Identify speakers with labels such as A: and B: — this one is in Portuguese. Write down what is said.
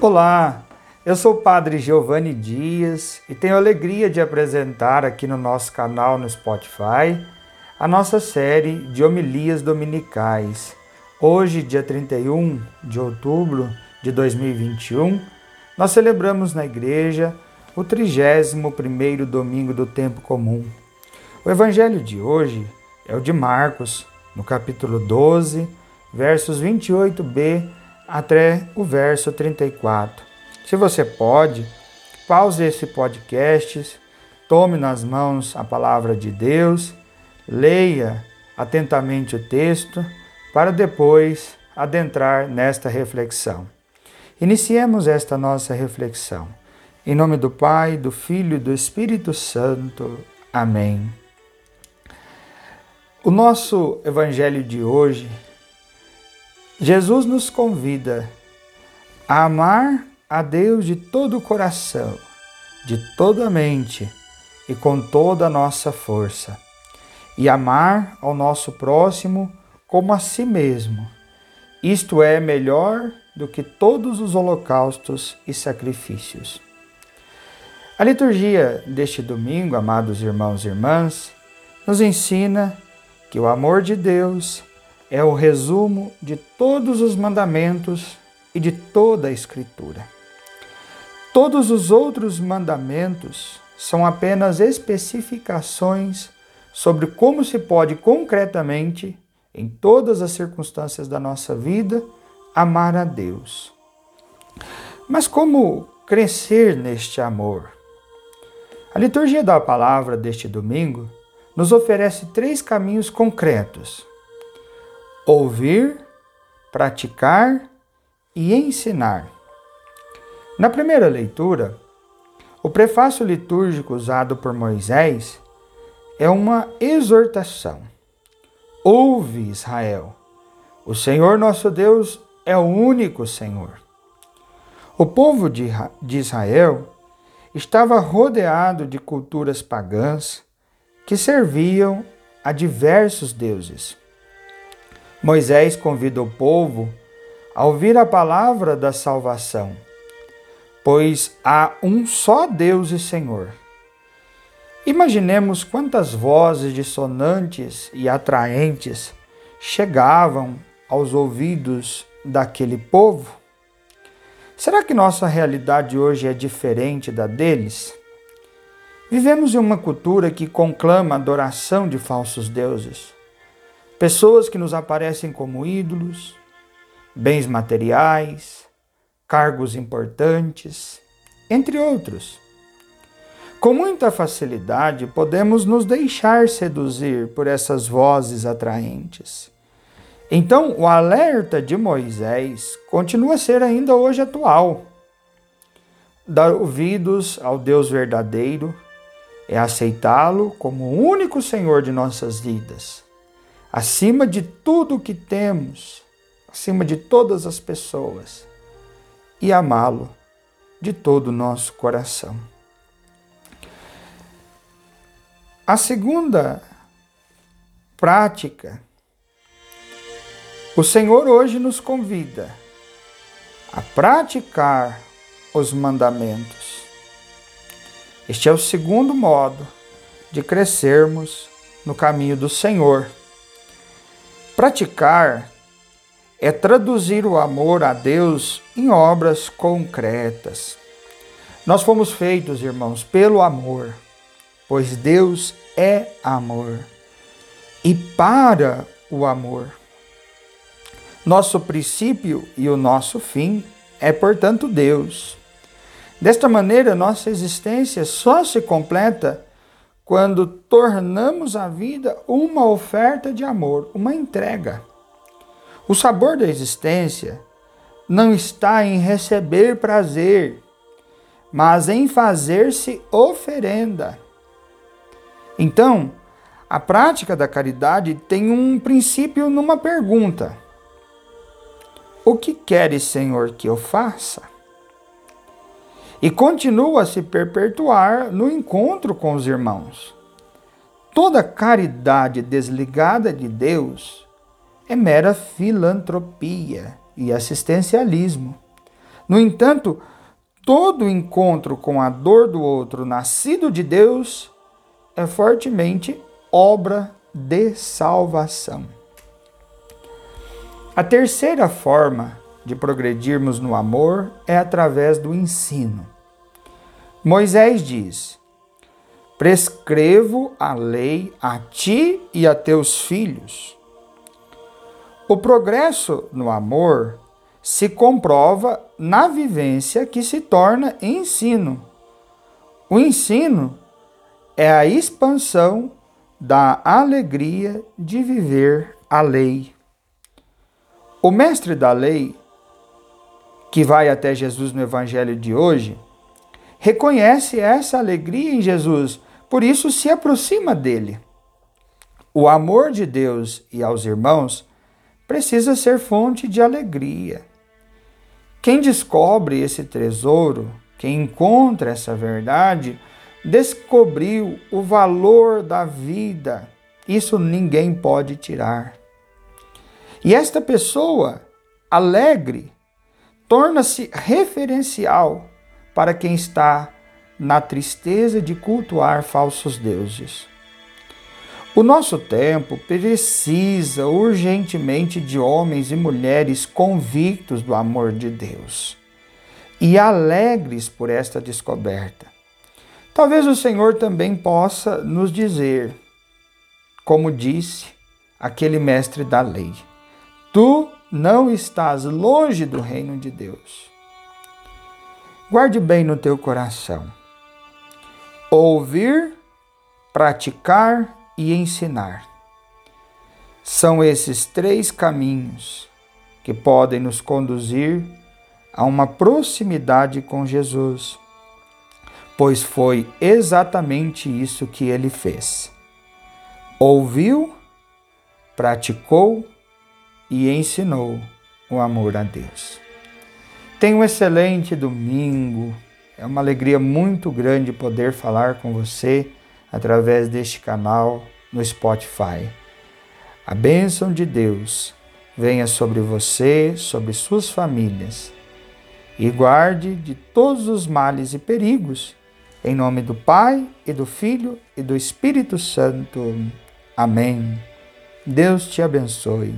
A: Olá, eu sou o Padre Giovanni Dias e tenho a alegria de apresentar aqui no nosso canal no Spotify a nossa série de homilias dominicais. Hoje, dia 31 de outubro de 2021, nós celebramos na igreja o 31º domingo do tempo comum. O evangelho de hoje é o de Marcos, no capítulo 12, versos 28b até o verso 34. Se você pode, pause esse podcast, tome nas mãos a palavra de Deus, leia atentamente o texto para depois adentrar nesta reflexão. Iniciemos esta nossa reflexão. Em nome do Pai, do Filho e do Espírito Santo. Amém. O nosso evangelho de hoje Jesus nos convida a amar a Deus de todo o coração, de toda a mente e com toda a nossa força, e amar ao nosso próximo como a si mesmo. Isto é melhor do que todos os holocaustos e sacrifícios. A liturgia deste domingo, amados irmãos e irmãs, nos ensina que o amor de Deus é o resumo de todos os mandamentos e de toda a Escritura. Todos os outros mandamentos são apenas especificações sobre como se pode concretamente, em todas as circunstâncias da nossa vida, amar a Deus. Mas como crescer neste amor? A liturgia da palavra deste domingo nos oferece três caminhos concretos ouvir, praticar e ensinar. Na primeira leitura, o prefácio litúrgico usado por Moisés é uma exortação. Ouve, Israel, o Senhor nosso Deus é o único Senhor. O povo de Israel estava rodeado de culturas pagãs que serviam a diversos deuses. Moisés convida o povo a ouvir a palavra da salvação, pois há um só Deus e Senhor. Imaginemos quantas vozes dissonantes e atraentes chegavam aos ouvidos daquele povo. Será que nossa realidade hoje é diferente da deles? Vivemos em uma cultura que conclama a adoração de falsos deuses pessoas que nos aparecem como ídolos, bens materiais, cargos importantes, entre outros. Com muita facilidade podemos nos deixar seduzir por essas vozes atraentes. Então, o alerta de Moisés continua a ser ainda hoje atual. Dar ouvidos ao Deus verdadeiro é aceitá-lo como o único Senhor de nossas vidas acima de tudo o que temos, acima de todas as pessoas, e amá-lo de todo o nosso coração. A segunda prática, o Senhor hoje nos convida a praticar os mandamentos. Este é o segundo modo de crescermos no caminho do Senhor. Praticar é traduzir o amor a Deus em obras concretas. Nós fomos feitos, irmãos, pelo amor, pois Deus é amor. E para o amor. Nosso princípio e o nosso fim é, portanto, Deus. Desta maneira, nossa existência só se completa quando tornamos a vida uma oferta de amor, uma entrega. O sabor da existência não está em receber prazer, mas em fazer-se oferenda. Então, a prática da caridade tem um princípio numa pergunta: O que queres, Senhor, que eu faça? E continua a se perpetuar no encontro com os irmãos. Toda caridade desligada de Deus é mera filantropia e assistencialismo. No entanto, todo encontro com a dor do outro nascido de Deus é fortemente obra de salvação. A terceira forma de progredirmos no amor é através do ensino. Moisés diz: Prescrevo a lei a ti e a teus filhos. O progresso no amor se comprova na vivência que se torna ensino. O ensino é a expansão da alegria de viver a lei. O mestre da lei, que vai até Jesus no evangelho de hoje, reconhece essa alegria em Jesus, por isso se aproxima dele. O amor de Deus e aos irmãos precisa ser fonte de alegria. Quem descobre esse tesouro, quem encontra essa verdade, descobriu o valor da vida. Isso ninguém pode tirar. E esta pessoa alegre torna-se referencial para quem está na tristeza de cultuar falsos deuses. O nosso tempo precisa urgentemente de homens e mulheres convictos do amor de Deus e alegres por esta descoberta. Talvez o Senhor também possa nos dizer, como disse aquele mestre da lei: Tu não estás longe do reino de Deus. Guarde bem no teu coração. Ouvir, praticar e ensinar. São esses três caminhos que podem nos conduzir a uma proximidade com Jesus pois foi exatamente isso que ele fez. Ouviu, praticou e ensinou o amor a Deus. Tenha um excelente domingo. É uma alegria muito grande poder falar com você através deste canal no Spotify. A bênção de Deus venha sobre você, sobre suas famílias e guarde de todos os males e perigos em nome do Pai e do Filho e do Espírito Santo. Amém. Deus te abençoe.